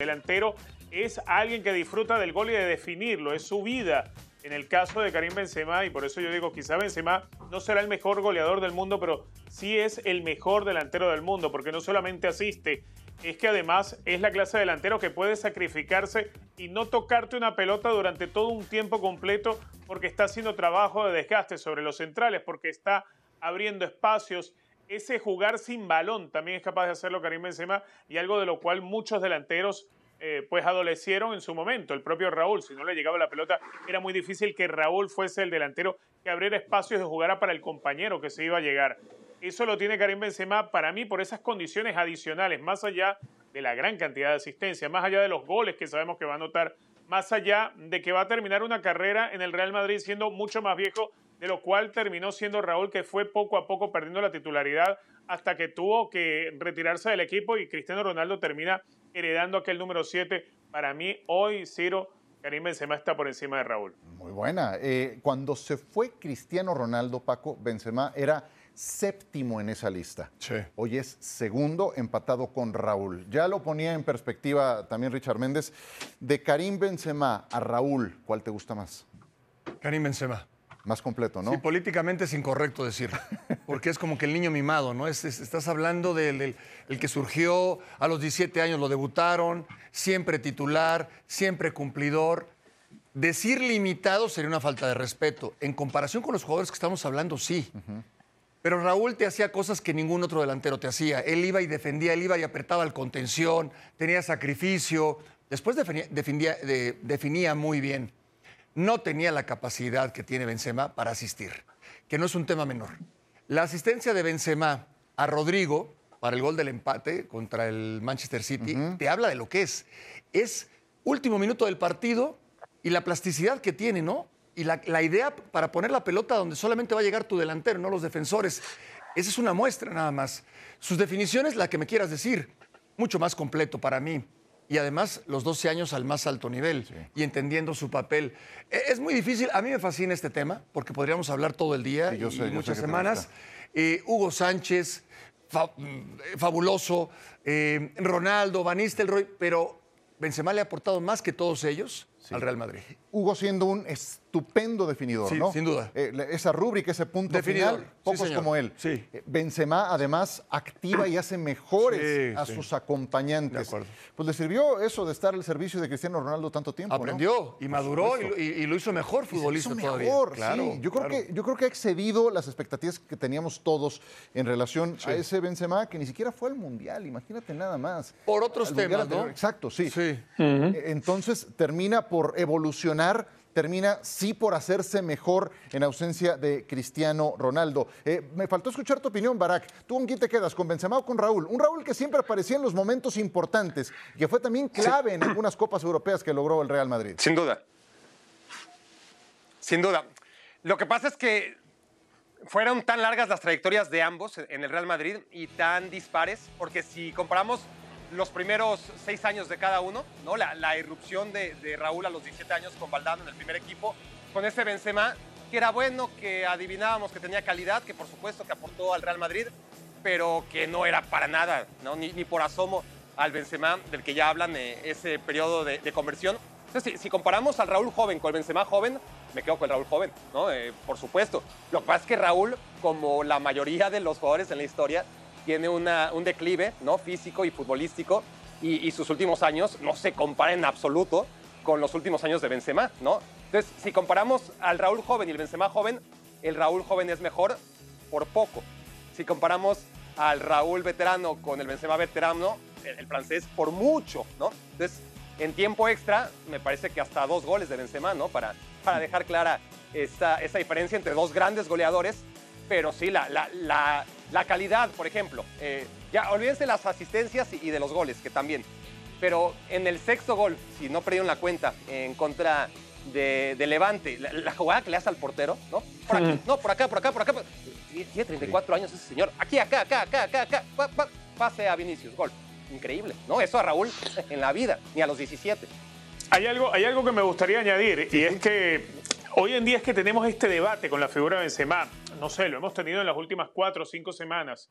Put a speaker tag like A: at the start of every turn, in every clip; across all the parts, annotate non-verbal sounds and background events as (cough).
A: delantero es alguien que disfruta del gol y de definirlo, es su vida. En el caso de Karim Benzema, y por eso yo digo, quizá Benzema no será el mejor goleador del mundo, pero sí es el mejor delantero del mundo, porque no solamente asiste, es que además es la clase de delantero que puede sacrificarse y no tocarte una pelota durante todo un tiempo completo porque está haciendo trabajo de desgaste sobre los centrales, porque está abriendo espacios. Ese jugar sin balón también es capaz de hacerlo Karim Benzema y algo de lo cual muchos delanteros eh, pues adolecieron en su momento. El propio Raúl, si no le llegaba la pelota, era muy difícil que Raúl fuese el delantero que abriera espacios de jugara para el compañero que se iba a llegar. Eso lo tiene Karim Benzema para mí por esas condiciones adicionales, más allá de la gran cantidad de asistencia, más allá de los goles que sabemos que va a anotar, más allá de que va a terminar una carrera en el Real Madrid siendo mucho más viejo, de lo cual terminó siendo Raúl, que fue poco a poco perdiendo la titularidad hasta que tuvo que retirarse del equipo y Cristiano Ronaldo termina heredando aquel número 7. Para mí, hoy, Ciro, Karim Benzema está por encima de Raúl.
B: Muy buena. Eh, cuando se fue Cristiano Ronaldo, Paco, Benzema era séptimo en esa lista.
C: Sí.
B: Hoy es segundo, empatado con Raúl. Ya lo ponía en perspectiva también Richard Méndez. De Karim Benzema a Raúl, ¿cuál te gusta más?
C: Karim Benzema.
B: Más completo, ¿no?
C: Sí, políticamente es incorrecto decirlo, (laughs) porque es como que el niño mimado, ¿no? Es- es- estás hablando del, del- el que surgió a los 17 años, lo debutaron, siempre titular, siempre cumplidor. Decir limitado sería una falta de respeto. En comparación con los jugadores que estamos hablando, sí. Pero Raúl te hacía cosas que ningún otro delantero te hacía. Él iba y defendía, él iba y apretaba el contención, tenía sacrificio. Después definía, defendía- de- definía muy bien. No tenía la capacidad que tiene Benzema para asistir, que no es un tema menor. La asistencia de Benzema a Rodrigo para el gol del empate contra el Manchester City te habla de lo que es. Es último minuto del partido y la plasticidad que tiene, ¿no? Y la, la idea para poner la pelota donde solamente va a llegar tu delantero, no los defensores. Esa es una muestra nada más. Sus definiciones, la que me quieras decir, mucho más completo para mí. Y además los 12 años al más alto nivel y entendiendo su papel. E- Es muy difícil, a mí me fascina este tema porque podríamos hablar todo el día
B: Sí, yo
C: y,
B: sé,
C: y muchas semanas. Eh, Hugo Sánchez, fa- mm, fabuloso, eh, Ronaldo, Van Nistelrooy, pero Benzema le ha aportado más que todos ellos al Real Madrid.
B: Hugo siendo un estupendo definidor,
C: Sí,
B: ¿no?
C: sin duda.
B: Eh, esa rúbrica, ese punto
C: Definidor,
B: final,
C: sí,
B: pocos como él.
C: Sí.
B: Eh, Benzema además activa y hace mejores
C: Sí,
B: a
C: sí.
B: sus acompañantes.
C: De acuerdo.
B: Pues le sirvió eso de estar al servicio de CristianoRonaldo tanto tiempo, ¿no?
C: Aprendió y maduró y, lo- y- y lo hizo mejor futbolista
B: hizo
C: todavía.
B: mejor,
C: Claro,
B: sí. Yo creo,
C: claro.
B: que, yo creo que ha excedido las expectativas que teníamos todos en relación a ese Benzema que ni siquiera fue al Mundial, imagínate nada más.
C: Por otros
B: Al
C: temas,
B: anterior.
C: ¿no?
B: Exacto, sí.
C: Sí.
B: Eh, Entonces termina por evolucionar, termina sí por hacerse mejor en ausencia de Cristiano Ronaldo. Eh, me faltó escuchar tu opinión, Barak. ¿Tú con quién te quedas? ¿Con Benzema o con Raúl? Un Raúl que siempre aparecía en los momentos importantes, que fue también clave en algunas copas europeas que logró el Real Madrid.
D: Sin duda. Sin duda. Lo que pasa es que fueron tan largas las trayectorias de ambos en el Real Madrid y tan dispares, porque si comparamos los primeros seis años de cada uno, ¿no? la, irrupción de, Raúl a los 17 años con Valdano en el primer equipo, con ese Benzema, que era bueno, que adivinábamos que tenía calidad, que por supuesto que aportó al Real Madrid, pero que no era para nada, ¿no? ni, por asomo al Benzema del que ya hablan, eh, ese periodo de, conversión. Entonces, si, si comparamos al Raúl joven con el Benzema joven, me quedo con el Raúl joven, ¿no? Eh, por supuesto. Lo que pasa es que Raúl, como la mayoría de los jugadores en la historia, tiene una- un declive ¿no? físico y futbolístico y, y sus últimos años no se comparan en absoluto con los últimos años de Benzema, ¿no? Entonces, si comparamos al Raúl joven y el Benzema joven, el Raúl joven es mejor por poco. Si comparamos al Raúl veterano con el Benzema veterano, el, el francés por mucho, ¿no? Entonces, en tiempo extra, me parece que hasta dos goles de Benzema, ¿no? Para, para dejar clara esa, esa diferencia entre dos grandes goleadores, pero sí, la, la, la, la calidad, por ejemplo. eh, ya, olvídense de las asistencias y, y de los goles, que también. Pero en el sexto gol, si no perdieron la cuenta, en contra de, de Levante, la, jugada que le hace al portero, ¿no? Por aquí, no, por acá, por acá, por acá. Tiene 34 años ese señor. Aquí, acá, acá, acá, acá, acá. pa, pa, pase a Vinicius, gol. Increíble, ¿no? Eso a Raúl en la vida, ni a los 17.
A: Hay algo, hay algo que me gustaría añadir y es que hoy en día es que tenemos este debate con la figura de Benzema. No sé, lo hemos tenido en las últimas cuatro o cinco semanas.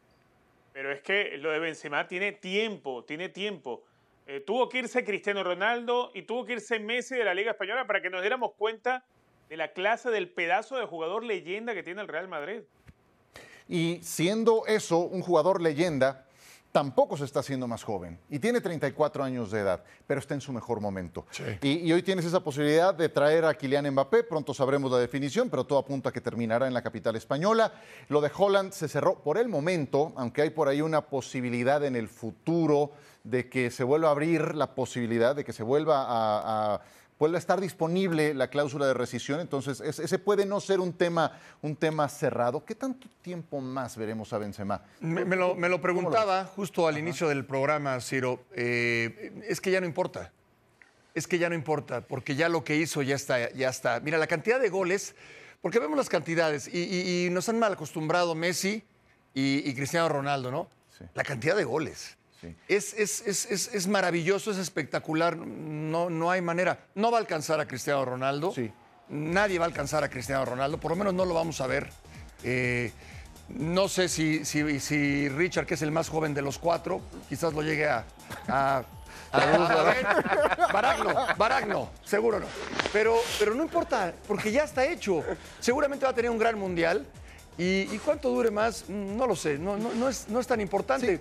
A: Pero es que lo de Benzema tiene tiempo, tiene tiempo. Eh, tuvo que irse Cristiano Ronaldo y tuvo que irse Messi de la Liga Española para que nos diéramos cuenta de la clase del pedazo de jugador leyenda que tiene el Real Madrid.
B: Y siendo eso un jugador leyenda, tampoco se está haciendo más joven y tiene 34 años de edad, pero está en su mejor momento.
C: Sí.
B: Y, y hoy tienes esa posibilidad de traer a Kylian Mbappé, pronto sabremos la definición, pero todo apunta a que terminará en la capital española. Lo de Holland se cerró por el momento, aunque hay por ahí una posibilidad en el futuro de que se vuelva a abrir la posibilidad de que se vuelva a, a vuelva a estar disponible la cláusula de rescisión, entonces es- ese puede no ser un tema, un tema cerrado. ¿Qué tanto tiempo más veremos a Benzema?
C: Me, me lo, me lo preguntaba justo al inicio del programa, Ciro. eh, es que ya no importa. Es que ya no importa, porque ya lo que hizo ya está. Ya está. Mira, la cantidad de goles, porque vemos las cantidades y, y- y nos han mal acostumbrado Messi y, y Cristiano Ronaldo, ¿no?
B: Sí.
C: La cantidad de goles.
B: Sí.
C: Es, es- es- es- es maravilloso, es espectacular. No, no hay manera. No va a alcanzar a Cristiano Ronaldo.
B: Sí.
C: Nadie va a alcanzar a Cristiano Ronaldo, por lo menos no lo vamos a ver. Eh, no sé si, si- si Richard, que es el más joven de los cuatro, quizás lo llegue a. a, a- a ver. (laughs) Barack no, Barack no, seguro no. Pero, pero no importa, porque ya está hecho. Seguramente va a tener un gran mundial. Y, y cuánto dure más, Mm, no lo sé, no, no, no es, no es tan importante.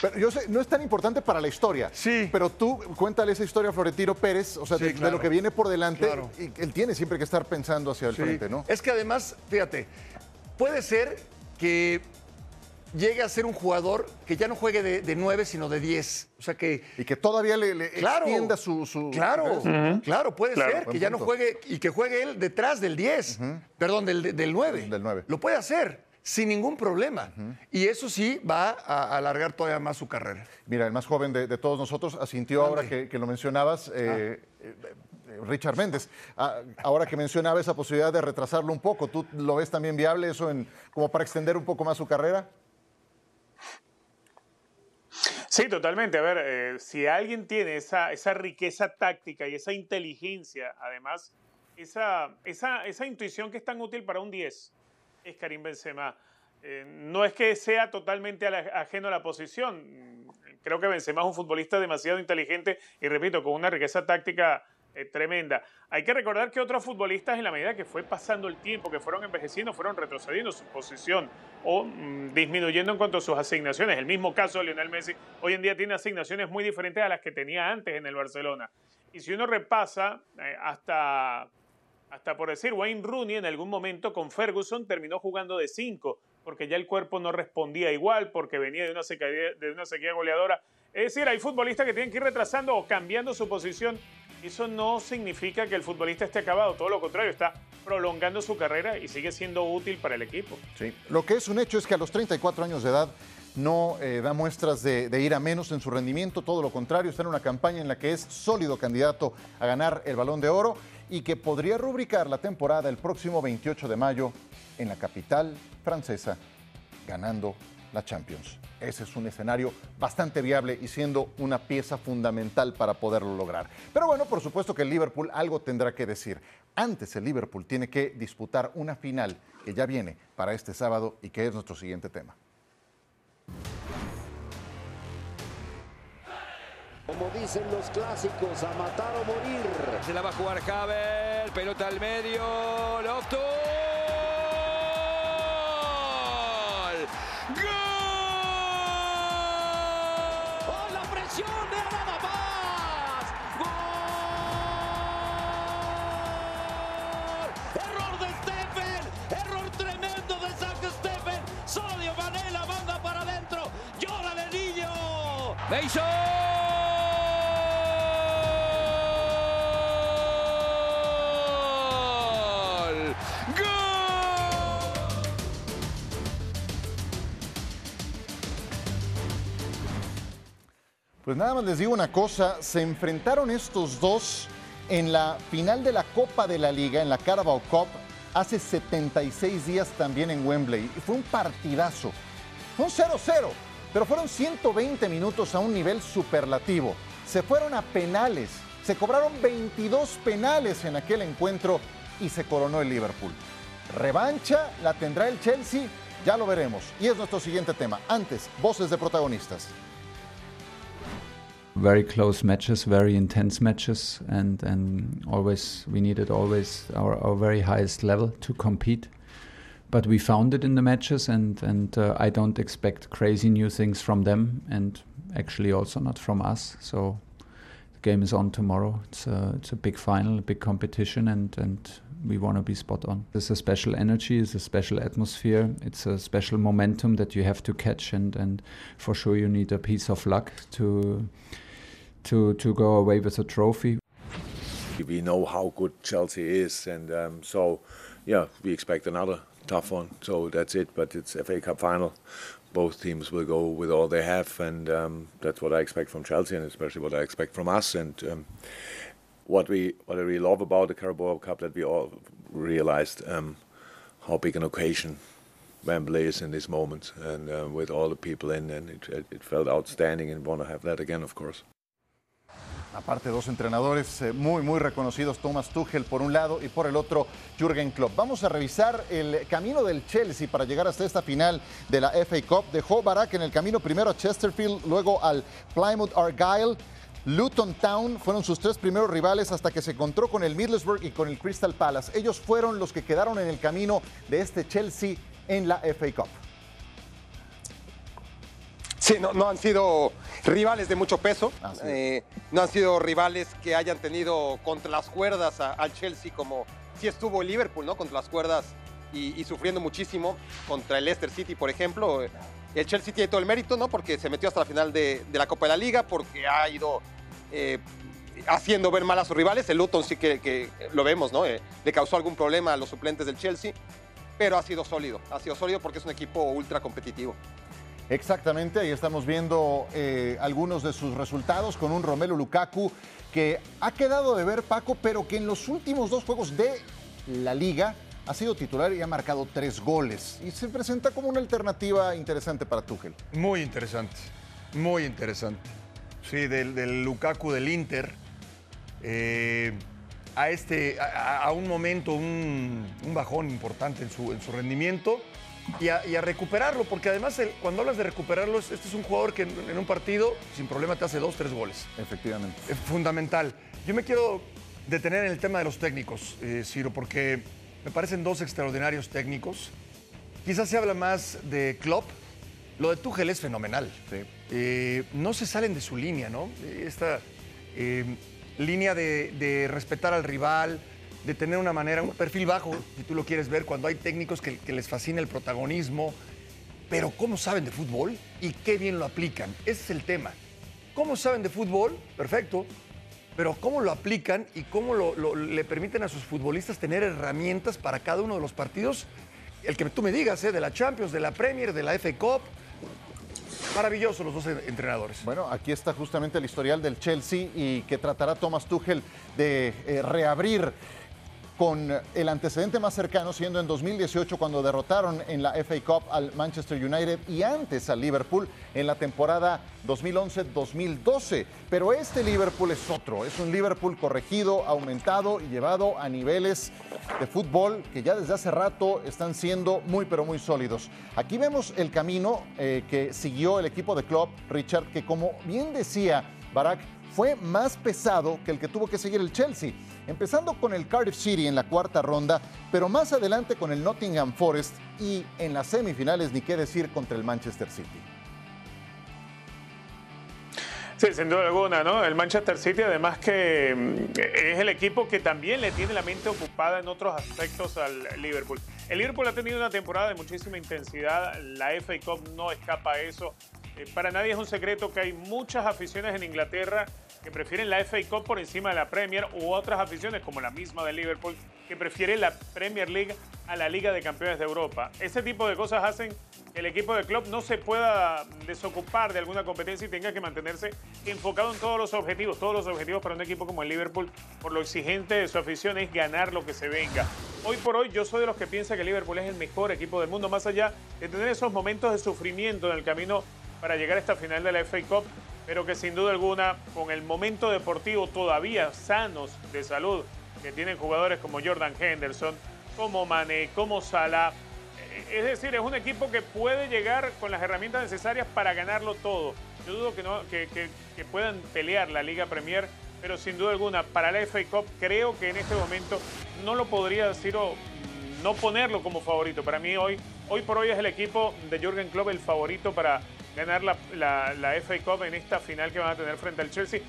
B: Pero yo sé, no es tan importante para la historia.
C: Sí.
B: Pero tú cuéntale esa historia a Florentino Pérez, o sea,
C: Sí,
B: de, lo que viene por delante.
C: Claro.
B: Y él tiene siempre que estar pensando hacia el
C: Sí.
B: frente, ¿no?
C: Es que además, fíjate, puede ser que llegue a ser un jugador que ya no juegue de, de 9, sino de 10. O sea que.
B: Y que todavía le, le
C: Claro,
B: extienda su. su-
C: claro, claro, puede
A: Claro,
C: ser que ya no juegue y que juegue él detrás del 10, perdón, del, del 9.
B: Del nueve.
C: Lo puede hacer sin ningún problema. Y eso sí va a alargar todavía más su carrera.
B: Mira, el más joven de, de todos nosotros asintió ahora que, que lo mencionabas, eh, eh, eh, Richard Méndez. Ah, ahora que mencionaba esa posibilidad de retrasarlo un poco, ¿tú lo ves también viable eso en, como para extender un poco más su carrera?
A: Sí, totalmente. A ver, eh, si alguien tiene esa, esa riqueza táctica y esa inteligencia, además, esa, esa, esa intuición que es tan útil para un 10, es Karim Benzema. Eh, no es que sea totalmente ajeno a la posición. Creo que Benzema es un futbolista demasiado inteligente y, repito, con una riqueza táctica eh, tremenda. Hay que recordar que otros futbolistas, en la medida que fue pasando el tiempo, que fueron envejeciendo, fueron retrocediendo su posición o mm, disminuyendo en cuanto a sus asignaciones. El mismo caso de Lionel Messi, hoy en día tiene asignaciones muy diferentes a las que tenía antes en el Barcelona. Y si uno repasa eh, hasta, hasta por decir, Wayne Rooney en algún momento con Ferguson terminó jugando de 5, porque ya el cuerpo no respondía igual, porque venía de una sequía, de una sequía goleadora. Es decir, hay futbolistas que tienen que ir retrasando o cambiando su posición. Eso no significa que el futbolista esté acabado, todo lo contrario, está prolongando su carrera y sigue siendo útil para el equipo.
B: Sí. Lo que es un hecho es que a los 34 años de edad no eh, da muestras de, de ir a menos en su rendimiento, todo lo contrario, está en una campaña en la que es sólido candidato a ganar el balón de oro y que podría rubricar la temporada el próximo 28 de mayo en la capital francesa, ganando la Champions. Ese es un escenario bastante viable y siendo una pieza fundamental para poderlo lograr. Pero bueno, por supuesto que el Liverpool algo tendrá que decir. Antes el Liverpool tiene que disputar una final que ya viene para este sábado y que es nuestro siguiente tema.
E: Como dicen los clásicos, a matar o morir.
F: Se la va a jugar Haber, pelota al medio, Loftus. ¡Mason! ¡Gol!
B: Pues nada más les digo una cosa, se enfrentaron estos dos en la final de la Copa de la Liga, en la Carabao Cup, hace 76 días también en Wembley. Y fue un partidazo. Un 0-0, pero fueron 120 minutos a un nivel superlativo. Se fueron a penales, se cobraron 22 penales en aquel encuentro y se coronó el Liverpool. Revancha la tendrá el Chelsea, ya lo veremos. Y es nuestro siguiente tema. Antes, voces de protagonistas.
G: very close matches, very intense matches, and and always we needed always our, our very highest level to compete. But we found it in the matches, and and uh, I don't expect crazy new things from them, and actually also not from us. So the game is on tomorrow. It's a it's a big final, a big competition, and and we want to be spot on. There's a special energy, it's a special atmosphere, it's a special momentum that you have to catch, and, and for sure you need a piece of luck to to to go away with a trophy.
H: We know how good Chelsea is, and um, so yeah, we expect another tough one. So that's it. But it's FA Cup final. Both teams will go with all they have, and um, that's what I expect from Chelsea, and especially what I expect from us. And um, what we what I really love about the Carabao Cup that we all realized um, how big an occasion Wembley is in this moment, and uh, with all the people in, and it, it felt outstanding, and want to have that again, of course.
B: Aparte, dos entrenadores eh, muy, muy reconocidos, Thomas Tuchel por un lado y por el otro Jürgen Klopp. Vamos a revisar el camino del Chelsea para llegar hasta esta final de la FA Cup. Dejó Barak en el camino primero a Chesterfield, luego al Plymouth Argyle. Luton Town fueron sus tres primeros rivales hasta que se encontró con el Middlesbrough y con el Crystal Palace. Ellos fueron los que quedaron en el camino de este Chelsea en la FA Cup.
D: Sí, no, no han sido rivales de mucho peso, eh, no han sido rivales que hayan tenido contra las cuerdas al Chelsea como sí estuvo el Liverpool, ¿no? Contra las cuerdas y, y sufriendo muchísimo contra el Leicester City, por ejemplo. El Chelsea tiene todo el mérito, ¿no? Porque se metió hasta la final de, de la Copa de la Liga, porque ha ido eh, haciendo ver mal a sus rivales. El Luton sí que, que lo vemos, ¿no? Eh, le causó algún problema a los suplentes del Chelsea, pero ha sido sólido. Ha sido sólido porque es un equipo ultra competitivo.
B: Exactamente, ahí estamos viendo eh, algunos de sus resultados con un Romelu Lukaku que ha quedado de ver Paco, pero que en los últimos dos juegos de la liga ha sido titular y ha marcado tres goles. Y se presenta como una alternativa interesante para Tuchel.
C: Muy interesante, muy interesante. Sí, del, Lukaku del Inter eh, a, este, a, a un momento, un, un bajón importante en su, en su rendimiento y a, y a recuperarlo, porque además el- cuando hablas de recuperarlo, este es un jugador que en, en un partido sin problema te hace dos, tres goles.
B: Efectivamente.
C: Es fundamental. Yo me quiero detener en el tema de los técnicos, eh, Ciro, porque me parecen dos extraordinarios técnicos. Quizás se habla más de Klopp. Lo de Tuchel es fenomenal.
B: Sí.
C: Eh, no se salen de su línea, ¿no? Esta eh, línea de, de respetar al rival, de tener una manera, un perfil bajo, si tú lo quieres ver, cuando hay técnicos que, les fascina el protagonismo. Pero ¿cómo saben de fútbol y qué bien lo aplican? Ese es el tema. ¿Cómo saben de fútbol? Perfecto. Pero cómo lo aplican y cómo lo- le permiten a sus futbolistas tener herramientas para cada uno de los partidos. El que tú me digas, ¿eh? de la Champions, de la Premier, de la FA Cup. Maravillosos los dos en- entrenadores.
B: Bueno, aquí está justamente el historial del Chelsea y que tratará Thomas Tuchel de eh, reabrir con el antecedente más cercano siendo en 2018 cuando derrotaron en la FA Cup al Manchester United y antes al Liverpool en la temporada 2011-2012. Pero este Liverpool es otro, es un Liverpool corregido, aumentado y llevado a niveles de fútbol que ya desde hace rato están siendo muy pero muy sólidos. Aquí vemos el camino eh, que siguió el equipo de Klopp, Richard, que como bien decía Barak, fue más pesado que el que tuvo que seguir el Chelsea, empezando con el Cardiff City en la cuarta ronda, pero más adelante con el Nottingham Forest y en las semifinales, ni qué decir, contra el Manchester City.
A: Sí, sin duda alguna, ¿no? El Manchester City, además que mm, es el equipo que también le tiene la mente ocupada en otros aspectos al Liverpool. El Liverpool ha tenido una temporada de muchísima intensidad, la FA Cup no escapa a eso. Eh, para nadie es un secreto que hay muchas aficiones en Inglaterra que prefieren la FA Cup por encima de la Premier u otras aficiones como la misma de Liverpool que prefiere la Premier League a la Liga de Campeones de Europa. Ese tipo de cosas hacen que el equipo de club no se pueda desocupar de alguna competencia y tenga que mantenerse enfocado en todos los objetivos. Todos los objetivos para un equipo como el Liverpool, por lo exigente de su afición, es ganar lo que se venga. Hoy por hoy yo soy de los que piensa que Liverpool es el mejor equipo del mundo, más allá de tener esos momentos de sufrimiento en el camino para llegar a esta final de la FA Cup, pero que sin duda alguna, con el momento deportivo todavía sanos de salud, que tienen jugadores como Jordan Henderson, como Mané, como Salah, eh, es decir, es un equipo que puede llegar con las herramientas necesarias para ganarlo todo. Yo dudo que, no, que, que- puedan pelear la Liga Premier, pero sin duda alguna, para la FA Cup creo que en este momento no lo podría decir o no ponerlo como favorito. Para mí hoy, hoy por hoy es el equipo de Jürgen Klopp el favorito para ganar la, FA Cup en esta final que van a tener frente al Chelsea.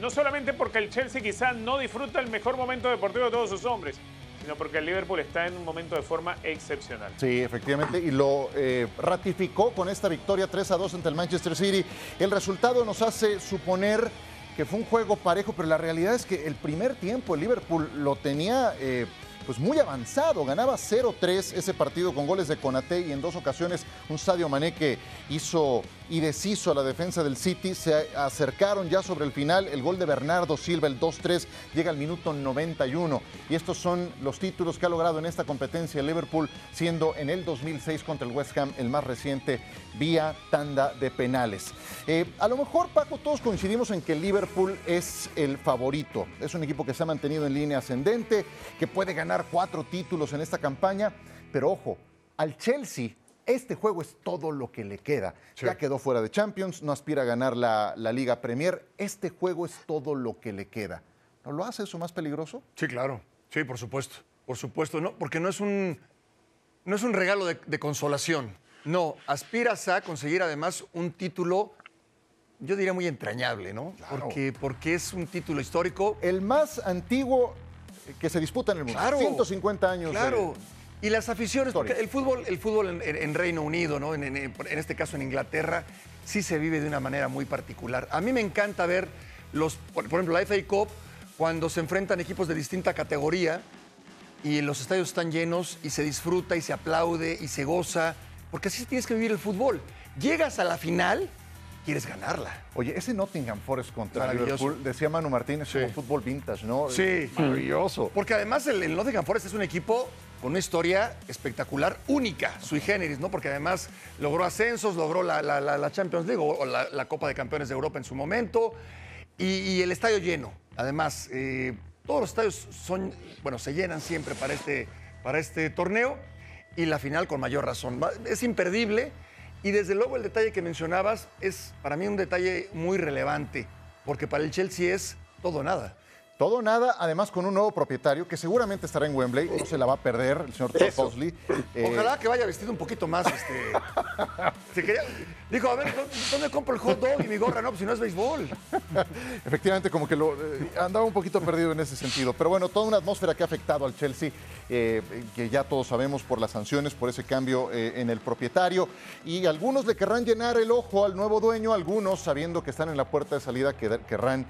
A: No solamente porque el Chelsea quizá no disfruta el mejor momento deportivo de todos sus hombres, sino porque el Liverpool está en un momento de forma excepcional.
B: Sí, efectivamente, y lo eh, ratificó con esta victoria 3 a 2 ante el Manchester City. El resultado nos hace suponer que fue un juego parejo, pero la realidad es que el primer tiempo el Liverpool lo tenía eh, pues muy avanzado, ganaba 0-3 ese partido con goles de Conate y en dos ocasiones un Sadio Mané que hizo y deshizo a la defensa del City, se acercaron ya sobre el final, el gol de Bernardo Silva, el 2-3, llega al minuto 91 y estos son los títulos que ha logrado en esta competencia el Liverpool, siendo en el 2006 contra el West Ham el más reciente vía tanda de penales. Eh, a lo mejor, Paco, todos coincidimos en que el Liverpool es el favorito, es un equipo que se ha mantenido en línea ascendente, que puede ganar cuatro títulos en esta campaña, pero ojo, al Chelsea este juego es todo lo que le queda. Ya quedó fuera de Champions, no aspira a ganar la, la Liga Premier. Este juego es todo lo que le queda. ¿No lo hace eso más peligroso?
C: Sí, claro. Sí, por supuesto. Por supuesto, no, porque no es un, no es un regalo de, de consolación. No, aspiras a conseguir además un título, yo diría muy entrañable, ¿no? Porque, porque es un título histórico.
B: El más antiguo que se disputa en el mundo.
C: Claro.
B: 150 años. de-
C: Claro. Y las aficiones, porque el fútbol, el fútbol en, Reino Unido, ¿no? En, en- en este caso en Inglaterra, sí se vive de una manera muy particular. A mí me encanta ver los, por, por ejemplo, la FA Cup, cuando se enfrentan equipos de distinta categoría y los estadios están llenos y se disfruta y se aplaude y se goza, porque así tienes que vivir el fútbol. Llegas a la final, quieres ganarla.
B: Oye, ese Nottingham Forest contra. Liverpool, decía Manu Martínez,
C: Sí.
B: como fútbol vintage, ¿no?
C: Sí.
B: Maravilloso.
C: Porque además el, el Nottingham Forest es un equipo con una historia espectacular, única, sui generis, ¿no? Porque además logró ascensos, logró la, Champions League o la, Copa de Campeones de Europa en su momento y, el estadio lleno. Además, eh, todos los estadios son, bueno, se llenan siempre para este, para este torneo y la final con mayor razón. Es imperdible y desde luego el detalle que mencionabas es para mí un detalle muy relevante, porque para el Chelsea es todo o nada.
B: Todo nada, además con un nuevo propietario que seguramente estará en Wembley, no se la va a perder, el señor Todd. Bosley. Eh,
C: Ojalá que vaya vestido un poquito más, este. (laughs) quería- dijo, a ver, ¿dó- ¿dónde compro el hot dog y mi gorra? No, pues si no es béisbol. (laughs)
B: Efectivamente, como que lo, eh, andaba un poquito perdido en ese sentido. Pero bueno, toda una atmósfera que ha afectado al Chelsea, eh, que ya todos sabemos por las sanciones, por ese cambio en el propietario. Y algunos le querrán llenar el ojo al nuevo dueño, algunos sabiendo que están en la puerta de salida, que- querrán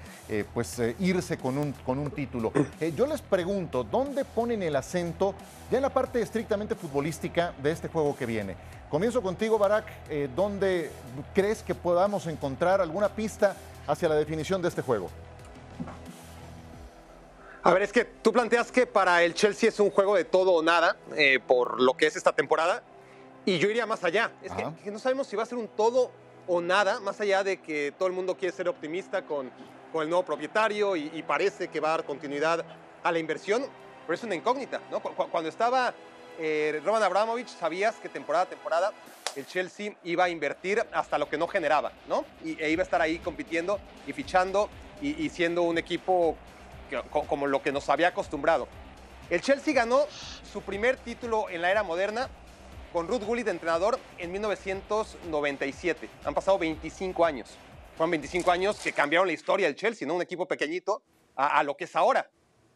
B: pues, irse con un, con un título. Eh, yo les pregunto, ¿dónde ponen el acento ya en la parte estrictamente futbolística de este juego que viene? Comienzo contigo, Barak. Eh, ¿Dónde crees que podamos encontrar alguna pista hacia la definición de este juego?
D: A ver, es que tú planteas que para el Chelsea es un juego de todo o nada eh, por lo que es esta temporada. Y yo iría más allá. Es que, no sabemos si va a ser un todo o nada, más allá de que todo el mundo quiere ser optimista con, con el nuevo propietario y, parece que va a dar continuidad a la inversión, pero es una incógnita. ¿no? Cu- cu- Cuando estaba eh, Roman Abramovich, sabías que temporada a temporada el Chelsea iba a invertir hasta lo que no generaba, ¿no? Y, e iba a estar ahí compitiendo y fichando y, siendo un equipo como lo que nos había acostumbrado. El Chelsea ganó su primer título en la era moderna con Ruth Gullit de entrenador en 1997. Han pasado 25 años. Fueron 25 años que cambiaron la historia del Chelsea, ¿no? Un equipo pequeñito a, a lo que es ahora.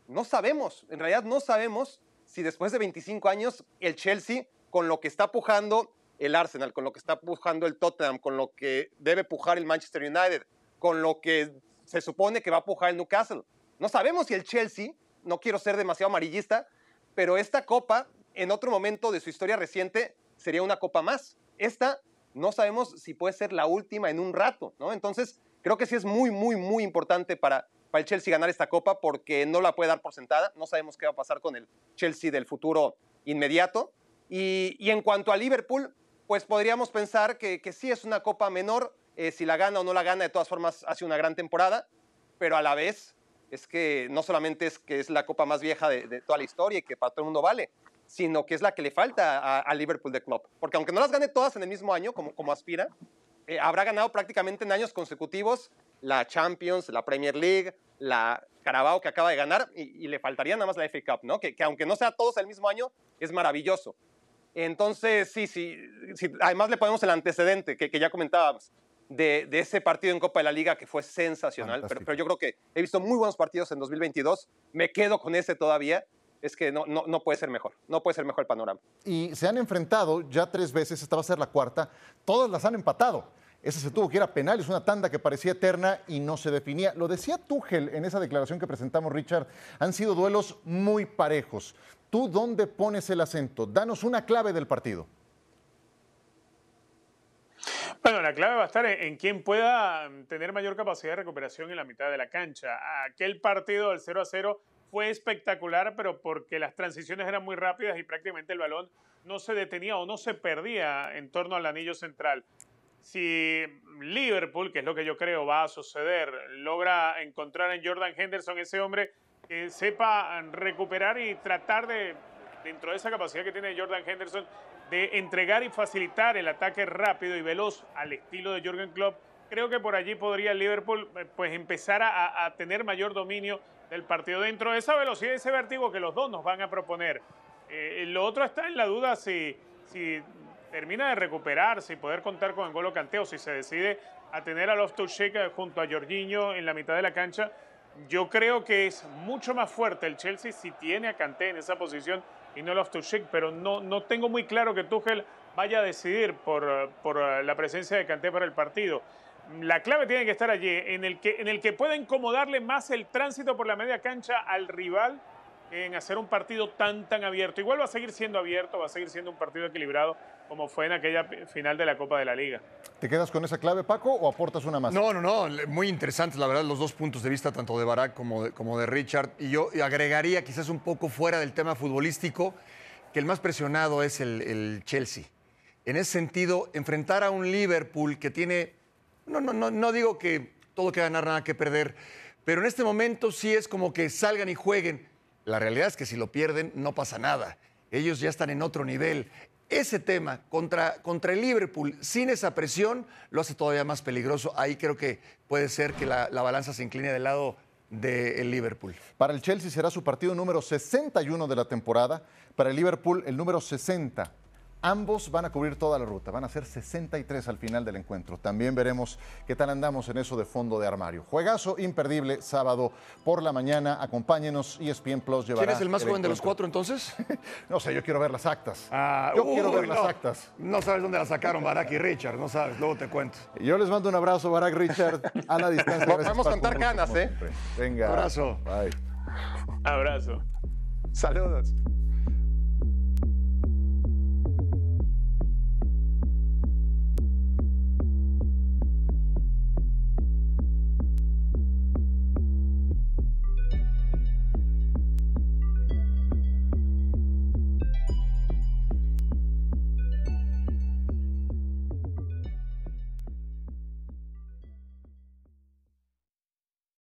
D: No sabemos, en realidad no sabemos si después de 25 años el Chelsea, con lo que está pujando el Arsenal, con lo que está pujando el Tottenham, con lo que debe pujar el Manchester United, con lo que se supone que va a pujar el Newcastle. No sabemos si el Chelsea, no quiero ser demasiado amarillista, pero esta copa, en otro momento de su historia reciente, sería una copa más. Esta no sabemos si puede ser la última en un rato, ¿no? Entonces, creo que sí es muy, muy, muy importante para, el Chelsea ganar esta copa porque no la puede dar por sentada. No sabemos qué va a pasar con el Chelsea del futuro inmediato. Y, en cuanto a Liverpool, pues podríamos pensar que, que sí es una copa menor. eh, si la gana o no la gana, de todas formas, hace una gran temporada. Pero a la vez, es que no solamente es que es la copa más vieja de, de toda la historia y que para todo el mundo vale, sino que es la que le falta a, a Liverpool de Club. Porque aunque no las gane todas en el mismo año, como, como aspira, eh, habrá ganado prácticamente en años consecutivos la Champions, la Premier League, la Carabao que acaba de ganar y, y le faltaría nada más la FA Cup, ¿no? Que, que aunque no sea todos el mismo año, es maravilloso. Entonces, sí, sí, sí, además le ponemos el antecedente que, que ya comentábamos de, de, ese partido en Copa de la Liga que fue sensacional, pero, pero, yo creo que he visto muy buenos partidos en 2022, me quedo con ese todavía, es que no, no, no puede ser mejor, no puede ser mejor el panorama.
B: Y se han enfrentado ya tres veces, esta va a ser la cuarta, todas las han empatado. Ese se tuvo que ir a penal, es una tanda que parecía eterna y no se definía. Lo decía Tuchel en esa declaración que presentamos, Richard, han sido duelos muy parejos. ¿Tú dónde pones el acento? Danos una clave del partido.
A: Bueno, la clave va a estar en, en quién pueda tener mayor capacidad de recuperación en la mitad de la cancha. Aquel partido del 0 a 0 fue espectacular, pero porque las transiciones eran muy rápidas y prácticamente el balón no se detenía o no se perdía en torno al anillo central. Si Liverpool, que es lo que yo creo va a suceder, logra encontrar en Jordan Henderson ese hombre que sepa recuperar y tratar de, dentro de esa capacidad que tiene Jordan Henderson, de entregar y facilitar el ataque rápido y veloz al estilo de Jürgen Klopp, creo que por allí podría Liverpool pues empezar a, tener mayor dominio del partido dentro de esa velocidad y ese vértigo que los dos nos van a proponer. Eh, lo otro está en la duda si, si termina de recuperarse y poder contar con Angolo Canteo, si se decide a tener a Loftus-Cheek junto a Jorginho en la mitad de la cancha, yo creo que es mucho más fuerte el Chelsea si tiene a Kanté en esa posición y no Loftus-Cheek, pero no, no tengo muy claro que Tuchel vaya a decidir por, por la presencia de Kanté para el partido. La clave tiene que estar allí, en el que, en el que pueda incomodarle más el tránsito por la media cancha al rival en hacer un partido tan, tan abierto. Igual va a seguir siendo abierto, va a seguir siendo un partido equilibrado como fue en aquella final de la Copa de la Liga.
B: ¿Te quedas con esa clave, Paco, o aportas una más?
C: No, no, no, muy interesantes, la verdad, los dos puntos de vista, tanto de Barak como de, como de Richard. Y yo agregaría, quizás un poco fuera del tema futbolístico, que el más presionado es el, el Chelsea. En ese sentido, enfrentar a un Liverpool que tiene, no, no, no, digo que todo que ganar, nada que perder, pero en este momento sí es como que salgan y jueguen. La realidad es que si lo pierden, no pasa nada. Ellos ya están en otro nivel. Ese tema contra, contra el Liverpool, sin esa presión, lo hace todavía más peligroso. Ahí creo que puede ser que la, la balanza se incline del lado del Liverpool.
B: Para el Chelsea será su partido número 61 de la temporada. Para el Liverpool, el número 60. Ambos van a cubrir toda la ruta, van a ser 63 al final del encuentro. También veremos qué tal andamos en eso de fondo de armario. Juegazo imperdible, sábado por la mañana. Acompáñenos, ESPN Plus llevará.
C: ¿Quién es el más el joven de los cuatro entonces? (laughs)
B: no sé, yo quiero ver las actas.
C: Ah,
B: yo
C: uy,
B: quiero ver
C: no,
B: las actas.
C: No sabes dónde las sacaron Barak y Richard, no sabes, luego te cuento.
B: Yo les mando un abrazo, Barak Richard, a la distancia.
D: Podemos contar canas, ¿eh?
B: Venga.
C: Abrazo.
B: Bye.
A: Abrazo.
D: Saludos.